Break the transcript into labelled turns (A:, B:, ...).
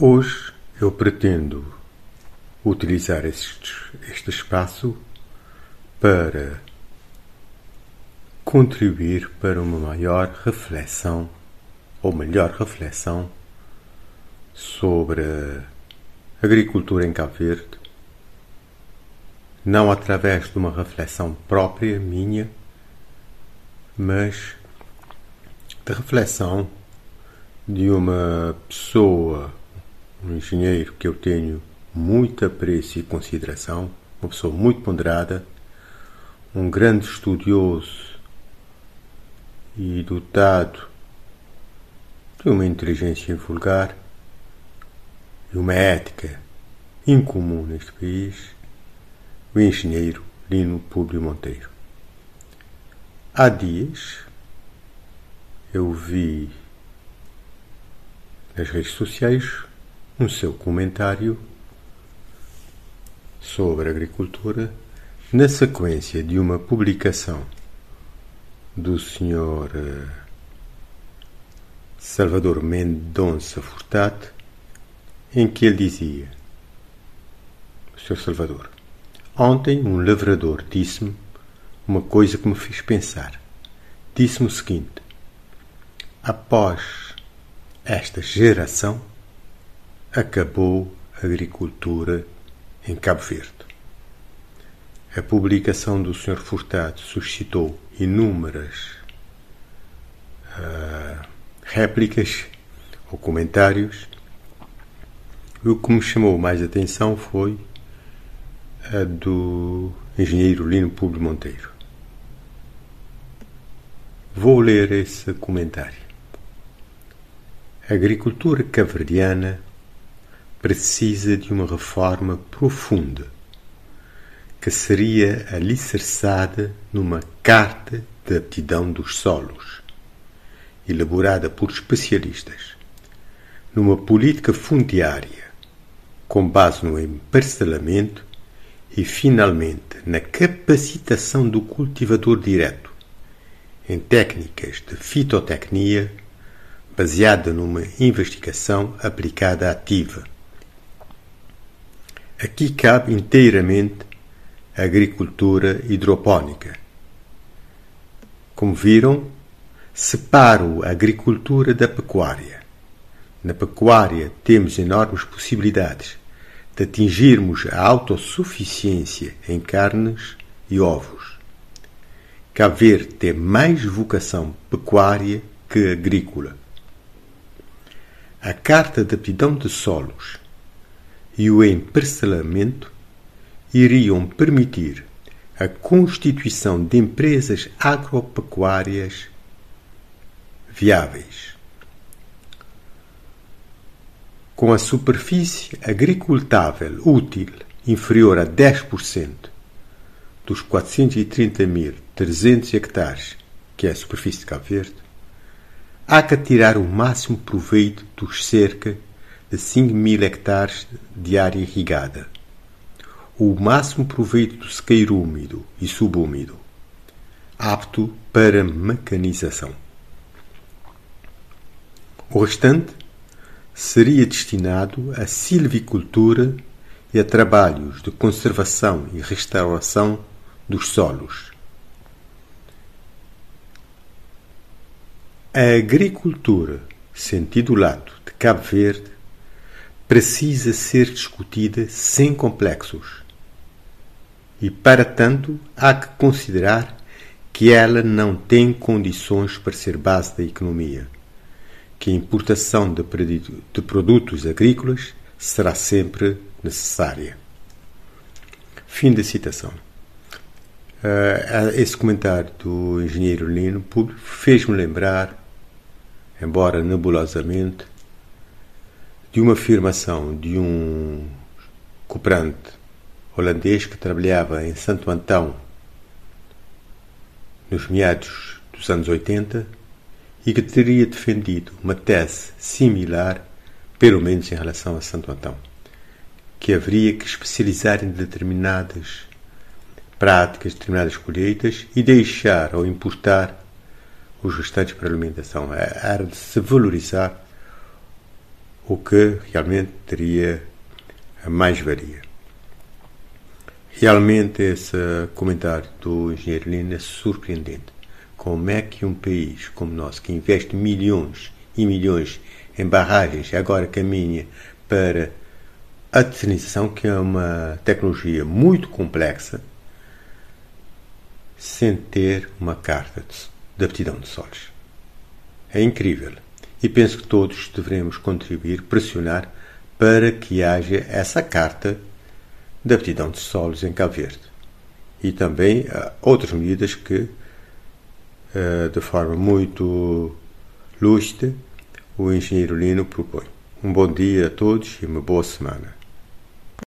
A: Hoje eu pretendo utilizar este, este espaço para contribuir para uma maior reflexão, ou melhor reflexão, sobre a agricultura em Cabo Verde, não através de uma reflexão própria minha, mas de reflexão de uma pessoa, um engenheiro que eu tenho muito apreço e consideração, uma pessoa muito ponderada, um grande estudioso e dotado de uma inteligência vulgar e uma ética incomum neste país, o engenheiro Lino Públio Monteiro. Há dias eu vi nas redes sociais um seu comentário sobre agricultura na sequência de uma publicação do Sr. Eh, Salvador Mendonça Furtado, em que ele dizia: Sr. Salvador, ontem um lavrador disse-me uma coisa que me fez pensar. Disse-me o seguinte: após esta geração, acabou a agricultura em Cabo Verde. A publicação do Sr. Furtado suscitou inúmeras uh, réplicas ou comentários. O que me chamou mais atenção foi a do engenheiro Lino Públio Monteiro. Vou ler esse comentário. A agricultura caverdiana precisa de uma reforma profunda, que seria alicerçada numa Carta de Aptidão dos Solos, elaborada por especialistas, numa política fundiária, com base no emparcelamento e, finalmente, na capacitação do cultivador direto, em técnicas de fitotecnia baseada numa investigação aplicada ativa Aqui cabe inteiramente a agricultura hidropónica. Como viram, separo a agricultura da pecuária. Na pecuária temos enormes possibilidades de atingirmos a autossuficiência em carnes e ovos. Cabo Verde tem mais vocação pecuária que agrícola. A Carta de Aptidão de Solos e o emparcelamento iriam permitir a constituição de empresas agropecuárias viáveis. Com a superfície agricultável útil inferior a 10% dos 430.300 hectares, que é a superfície de Cabo Verde, há que tirar o máximo proveito dos cerca 5 mil hectares de área irrigada. O máximo proveito do sequeiro úmido e subúmido, apto para mecanização. O restante seria destinado à silvicultura e a trabalhos de conservação e restauração dos solos. A agricultura, sentido lato, de Cabo Verde precisa ser discutida sem complexos. E, para tanto, há que considerar que ela não tem condições para ser base da economia, que a importação de produtos agrícolas será sempre necessária. Fim da citação. Uh, esse comentário do engenheiro Lino fez-me lembrar, embora nebulosamente, de uma afirmação de um cooperante holandês que trabalhava em Santo Antão nos meados dos anos 80 e que teria defendido uma tese similar, pelo menos em relação a Santo Antão, que haveria que especializar em determinadas práticas, determinadas colheitas e deixar ou importar os restantes para alimentação. Era de se valorizar o que realmente teria a mais-valia. Realmente esse comentário do engenheiro Lino é surpreendente. Como é que um país como o nosso, que investe milhões e milhões em barragens, agora caminha para a desalinização, que é uma tecnologia muito complexa, sem ter uma carta de aptidão de solos. É incrível. E penso que todos devemos contribuir, pressionar para que haja essa carta de aptidão de solos em Cabo Verde. E também uh, outras medidas que, uh, de forma muito lúcida, o engenheiro Lino propõe. Um bom dia a todos e uma boa semana.